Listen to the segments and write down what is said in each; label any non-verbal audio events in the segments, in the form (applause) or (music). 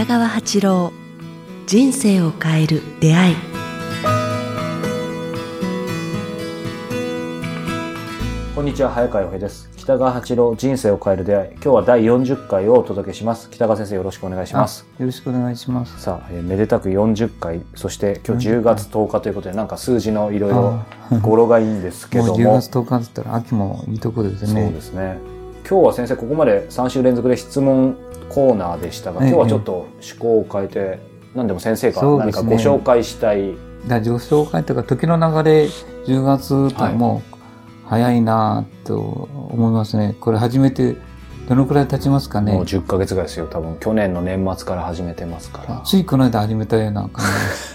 北川八郎人生を変える出会い。こんにちは早川洋平です。北川八郎人生を変える出会い。今日は第40回をお届けします。北川先生よろしくお願いします。よろしくお願いします。さあ、えーめでたく40回。そして今日10月10日ということでなんか数字のいろいろ語呂がいいんですけも。(laughs) う10ども月10日だったら秋もいいとこですそうね。ですね今日は先生ここまで3週連続で質問コーナーでしたがええ。今日はちょっと趣向を変えて何でも先生が何かご紹介したい、だ上昇会というか時の流れ10月とはい。もう早いなぁと思いますね。これ始めてどのくらい経ちますかね？もう。10ヶ月ぐらいですよ多分。去年の年末から始めてますから。ついこの間始めたような感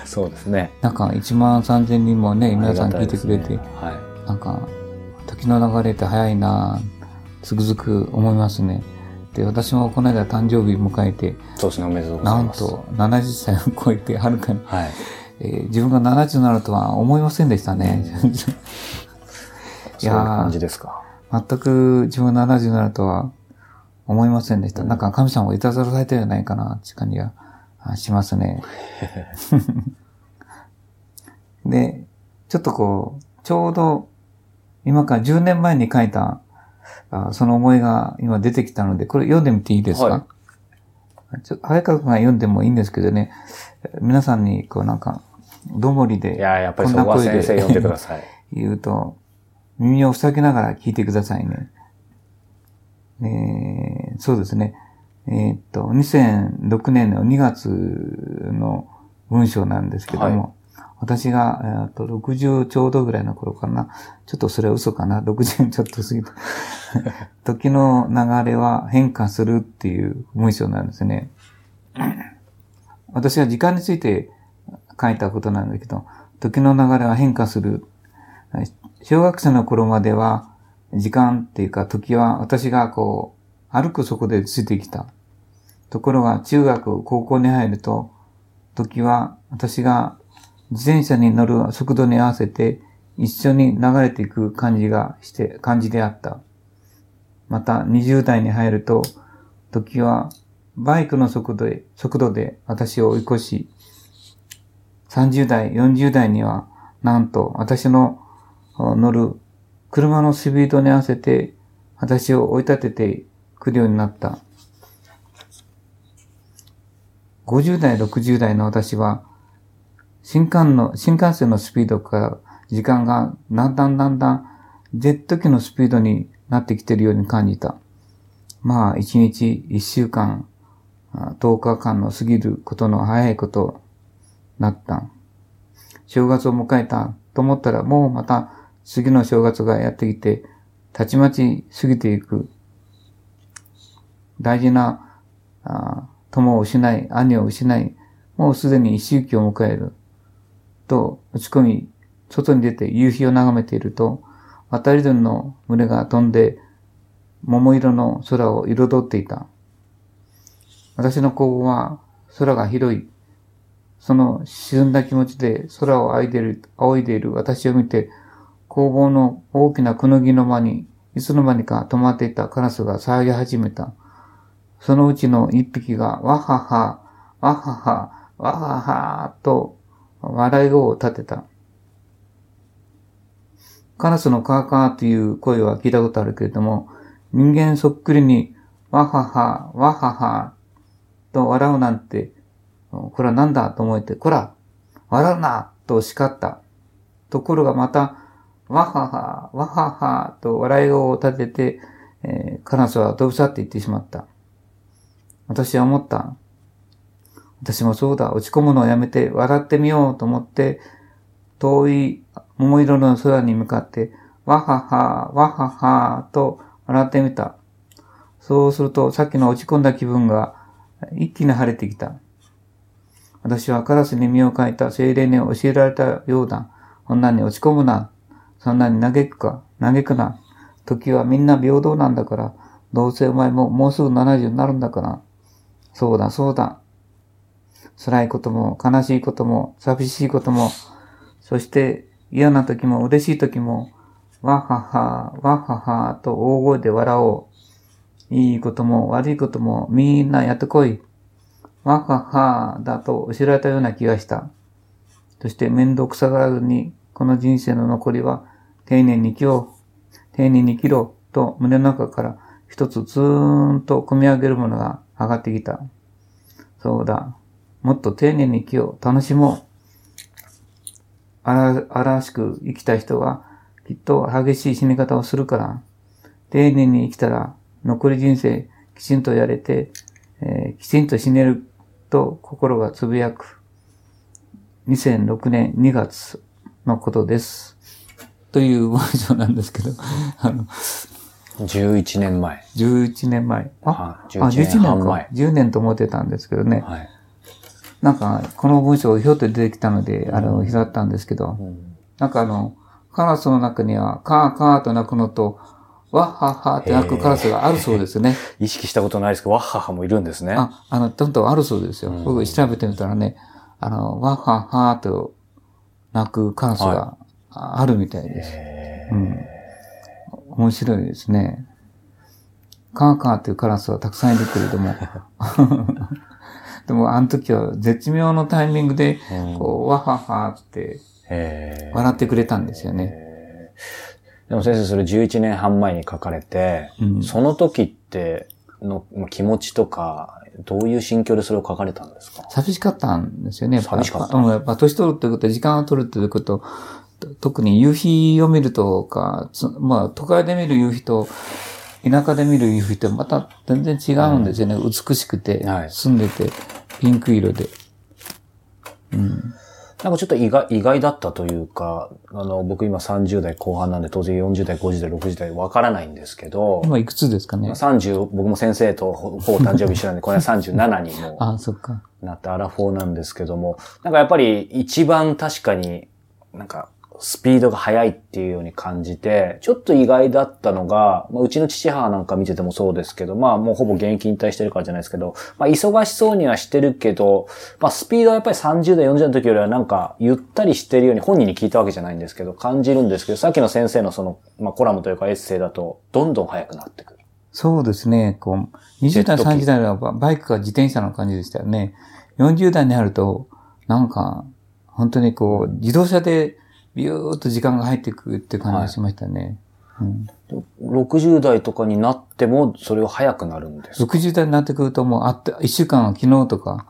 じ。(laughs) そうですね。なんか1万3000人もね、皆さん聞いてくれて、ねはい。なんか時の流れって早いな。ぁつくづく思いますね。で、私もこの間誕生日迎えて、そうですねおめでとうござないんますと70歳を超えてはるかにはいえー自分が70になるとは思いませんでしたね。(laughs) そういう感じですか全く自分が70になるとは思いませんでした。なんか神様がいたずらされたんじゃないかなって感じがあしますね。(laughs) で、ちょっとこう、ちょうど今から10年前に書いたあその思いが今出てきたので、これ読んでみていいですか、はちょ早川君が読んでもいいんですけどね、皆さんにこうなんか、どもりでいややっぱりそこは先生読んでください。(laughs) 言うと、耳を塞ぎながら聞いてくださいね。えーそうですね。えーっと、2006年の2月の文章なんですけども、私が、えっと、60ちょうどぐらいの頃かな。ちょっとそれは嘘かな。60ちょっと過ぎた。(laughs) 時の流れは変化するっていう文章なんですね。私は時間について書いたことなんだけど、時の流れは変化する。小学生の頃までは、時間っていうか時は私がこう、歩くそこでついてきた。ところが中学、高校に入ると、時は私が自転車に乗る速度に合わせて一緒に流れていく感じがして、感じであった。また20代に入ると、時はバイクの速度で、速度で私を追い越し、30代、40代には、なんと私の乗る車のスピードに合わせて私を追い立ててくるようになった。50代、60代の私は、新幹の、新幹線のスピードから時間がだんだんだんだんジェット機のスピードになってきているように感じた。まあ、1日、1週間、あ10日間の過ぎることの早いことなった。正月を迎えたと思ったらもうまた次の正月がやってきて、たちまち過ぎていく。大事な友を失い、兄を失い、もうすでに一周期を迎える。と打ち込み、外に出て夕日を眺めていると、渡り鳥の群れが飛んで、桃色の空を彩っていた。私の工房は空が広い。その沈んだ気持ちで空を仰いでいる、仰いでいる私を見て、工房の大きなくぬぎの間に、いつの間にか止まっていたカラスが騒ぎ始めた。そのうちの一匹が、わはは、わはは、わはは、と笑いを立てた。カラスのカーカーという声は聞いたことあるけれども、人間そっくりに、わはは、わはは、と笑うなんて、これは何だと思えて、こら笑うなと叱った。ところがまた、わはは、わはは、と笑い声を立てて、えーカラスは飛び去っていってしまった。私は思った。私もそうだ、落ち込むのをやめて笑ってみようと思って、遠い桃色の空に向かって、わはは、わはは、と笑ってみた。そうすると、さっきの落ち込んだ気分が一気に晴れてきた。私はカラスに身を描いた精霊に教えられたようだ。そんなに落ち込むな。そんなに嘆くか、嘆くな。時はみんな平等なんだから、どうせお前ももうすぐ70になるんだから。そうだ、そうだ。辛いことも、悲しいことも、寂しいことも、そして嫌な時も嬉しい時も、わはは、わはは、と大声で笑おう。いいことも悪いこともみんなやってこい。わははだと教えられたような気がした。そして面倒くさがらずに、この人生の残りは丁寧に生きよう、丁寧に生きろと胸の中から一つずーんと込み上げるものが上がってきた。そうだ。もっと丁寧に生きよう、楽しもう。荒々しく生きた人はきっと激しい死に方をするから、丁寧に生きたら残り人生きちんとやれて、えーきちんと死ねると心がつぶやく。2006年2月のことです。という文章なんですけど、(laughs) あの、11年前。11年前。あ、はあ11年11年か半前。。10年と思ってたんですけどね。はい。なんか、この文章をひょっと出てきたので、あれを拾ったんですけど、うんなんかあの、カラスの中には、カーカーと鳴くのと、ワッハッハって鳴くカラスがあるそうですね。(laughs) 意識したことないですけど、ワッハハもいるんですね。あ、あの、どんどんあるそうですよ。うん僕調べてみたらね、あの、ワッハッハと鳴くカラスがああるみたいです。へうん。面白いですね。カーカーっていうカラスはたくさんいるけれども。(laughs) でも、あの時は絶妙のタイミングで、こう、ワッハッハって笑ってくれたんですよね。でも先生、それ11年半前に書かれて、うん。その時ってのまあ気持ちとか、どういう心境でそれを書かれたんですか？寂しかったんですよね。寂しかった。うん、やっぱ年取るってことは、時間を取るっていうこと、と特に夕日を見るとか、つまあ、都会で見る夕日と、田舎で見る夕日ってまた全然違うんですよね。美しくて、はい澄んでて、ピンク色で。うん。なんかちょっと意外意外だったというか、あの、僕今30代後半なんで当然40代、50代、60代わからないんですけど、今いくつですかね？30、僕も先生とほほぼ誕生日一緒なんで、(laughs) これは37にもあ、そっか。なってアラフォーなんですけども、なんかやっぱり一番確かになんかスピードが速いっていうように感じて、ちょっと意外だったのが、まあ、うちの父母なんか見ててもそうですけど、まあもうほぼ現役引退してるからじゃないですけど、まあ忙しそうにはしてるけど、まあスピードはやっぱり30代、40代の時よりはなんかゆったりしてるように本人に聞いたわけじゃないんですけど、感じるんですけど、さっきの先生のその、まあコラムというかエッセイだと、どんどん速くなってくる。そうですね。こう、20代、30代はババイクか自転車の感じでしたよね。40代になると、なんか、本当にこう、自動車でビューっと時間が入っていくって感じがしましたね。うん、60代とかになっても、それを速くなるんですか？60代になってくるともう、あって、1週間は昨日とか、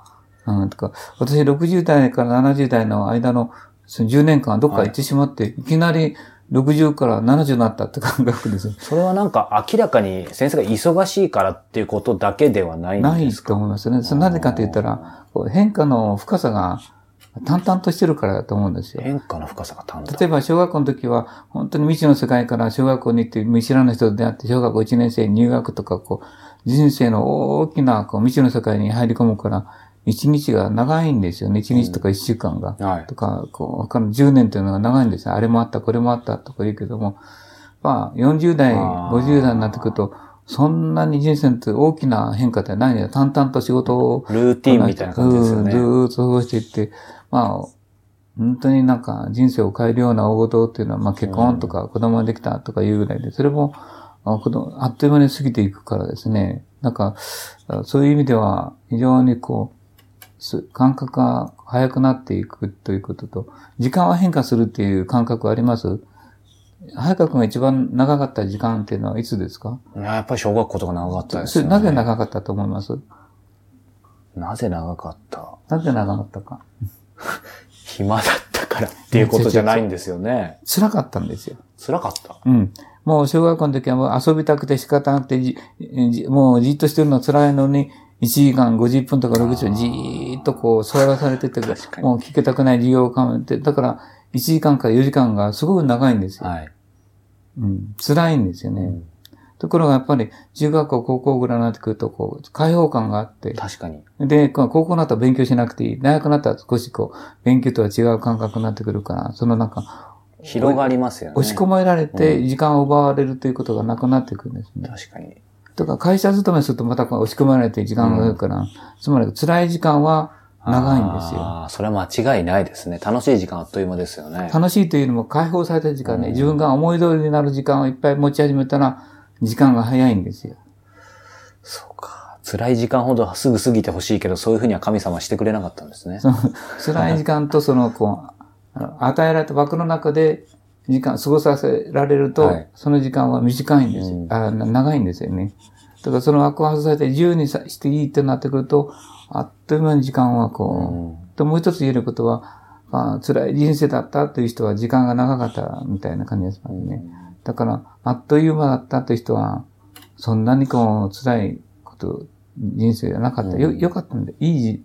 うん、とか、私60代から70代の間のその10年間はどっか行ってしまって、い、きなり60から70になったって感覚ですよ。それはなんか明らかに先生が忙しいからっていうことだけではないんないですか？と思いますね。それなぜかと言ったら、変化の深さが淡々としてるからだと思うんですよ。変化の深さが淡々。例えば小学校の時は、本当に未知の世界から小学校に行って見知らぬ人と出会って、小学校1年生入学とか、こう、人生の大きなこう未知の世界に入り込むから、一日が長いんですよね。一日とか一週間が。はいとか、こう、他の10年というのが長いんですよ。あれもあった、これもあったとか言うけども、まあ、40代、あー50代になってくると、そんなに人生って大きな変化ってないんだよ。淡々と仕事をルーティンみたいな感じですよね。うんずーっと過ごしていって、まあ、本当になんか人生を変えるような大事っていうのは、まあ結婚とか子供ができたとかいうぐらいで、それも、あっという間に過ぎていくからですね。なんか、あそういう意味では非常にこう、す感覚が早くなっていくということと、時間は変化するっていう感覚はあります？早川君が一番長かった時間っていうのはいつですか？やっぱり小学校とか長かったですよね。なぜ長かったと思います？なぜ長かった？なぜ長かったか (laughs) 暇だったからっていうことじゃないんですよね。辛かったんですよ。辛かった？うん。もう小学校の時はもう遊びたくて仕方なくてじ、じもうじっとしてるの辛いのに、1時間50分とか60分じーっとこう座らされてて、もう聞けたくない授業をかめて、だから1時間から4時間がすごく長いんですよ。はい。うん。辛いんですよね。うんところがやっぱり中学校、高校ぐらいになってくると、こう、開放感があって、確かに。で、高校になったら勉強しなくていい。大学になったら少しこう、勉強とは違う感覚になってくるから、そのなんか、広がりますよね。押し込められて時間を奪われるということがなくなってくるんですね。確かに。とか会社勤めするとまた押し込められて時間がかかるから、つまり辛い時間は長いんですよ。ああ、それは間違いないですね。楽しい時間あっという間ですよね。楽しいというよりも解放された時間ね、うん自分が思い通りになる時間をいっぱい持ち始めたら、時間が早いんですよ。そうか。辛い時間ほどすぐ過ぎてほしいけど、そういうふうには神様はしてくれなかったんですね。その辛い時間とその、こう、与えられた枠の中で時間、過ごさせられると、はいその時間は短いんですよ、うんあな長いんですよね。だからその枠を外されて自由にさしていいってなってくると、あっという間に時間はこう、うんでもう一つ言えることは、あ辛い人生だったという人は時間が長かったみたいな感じですもんね。だから、あっという間だったという人は、そんなにこう、辛いこと、人生がなかった。よ、うんよかったんで、いい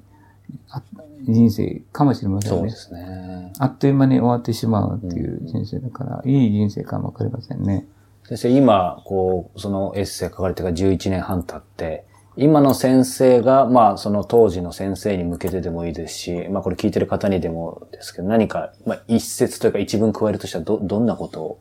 人生かもしれませんねそうで。すね。あっという間に終わってしまうっていう人生だから、いい人生かもわかりませんね。先生、今、こう、そのエッセイ書かれてから11年半経って、今の先生が、まあ、その当時の先生に向けてでもいいですし、まあ、これ聞いてる方にでもですけど、何か、まあ、一節というか一文加えるとしたら、ど、どんなことを？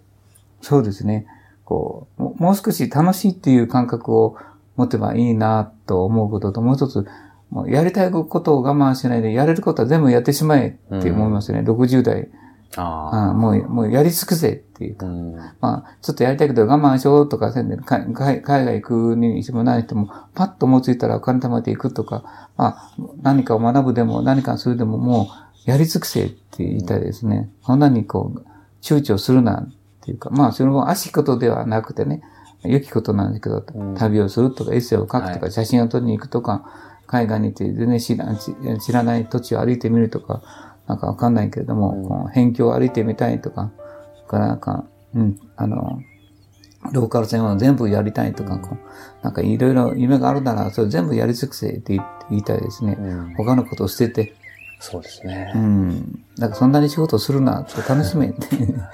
そうですね。こう、ももう少し楽しいっていう感覚を持てばいいなと思うことと、もう一つ、もうやりたいことを我慢しないで、やれることは全部やってしまえって思いますね。60代、あああもう、もうやり尽くせっていうあ。か。うん。まあ、ちょっとやりたいけど我慢しようとかせんで、か海海外行くにしても何しても、パッと思いついたらお金貯めていくとか、まあ、何かを学ぶでも何かするでももう、やり尽くせって言いたいですね。そんなにこう、躊躇するなっていうか、まあ、それも悪しきことではなくてね、良きことなんですけど、うん旅をするとか、エッセイを書くとか、はい写真を撮りに行くとか、海外に行って全然知らない土地を歩いてみるとか、なんかわかんないけれども、うんこの辺境を歩いてみたいとか、からなんか、うん、あの、ローカル線を全部やりたいとか、こうなんかいろいろ夢があるなら、それ全部やり尽くせって言言いたいですね。うん他のことを捨てて、そうですねう。ん。だからそんなに仕事をするなって楽しめって、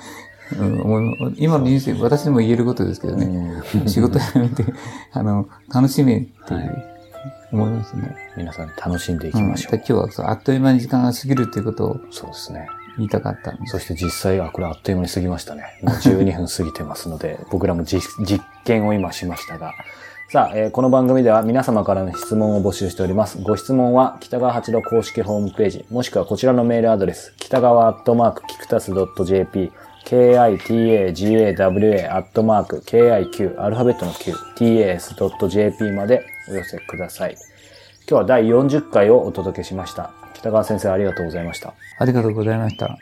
(laughs) うん、今の人生、私にも言えることですけどね。うん仕事辞めて、あの、楽しめっていう、はい思いますね。皆さん楽しんでいうん、きましょう。で今日はそうあっという間に時間が過ぎるっていうことをそうですね。言いたかった。そして実際、あ、これあっという間に過ぎましたね。もう12分過ぎてますので、(laughs) 僕らも実実験を今しましたが。さあ、えーこの番組では皆様からの質問を募集しております。ご質問は、北川八郎公式ホームページ、もしくはこちらのメールアドレス、北川アットマーク、キクタス .jp、kitagawa アットマーク、kiq、アルファベットの q、tas.jp までお寄せください。今日は第40回をお届けしました。北川先生ありがとうございました。ありがとうございました。